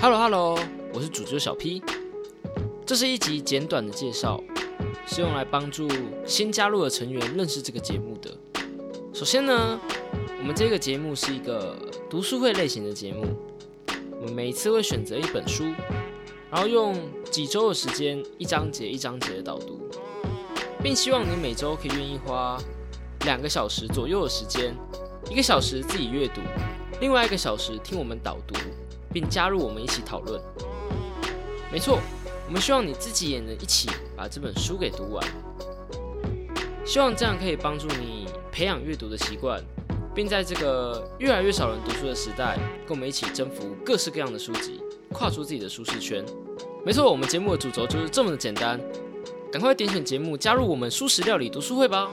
Hello，我是主角小 P。这是一集简短的介绍，是用来帮助新加入的成员认识这个节目的。首先呢，我们这个节目是一个读书会类型的节目，我们每次会选择一本书，然后用几周的时间，一章节一章节的导读，并希望你每周可以愿意花两个小时左右的时间，一个小时自己阅读，另外一个小时听我们导读。并加入我们一起讨论。没错，我们希望你自己也能一起把这本书给读完。希望这样可以帮助你培养阅读的习惯，并在这个越来越少人读书的时代，跟我们一起征服各式各样的书籍，跨出自己的舒适圈。没错，我们节目的主轴就是这么的简单。赶快点选节目，加入我们舒适料理读书会吧！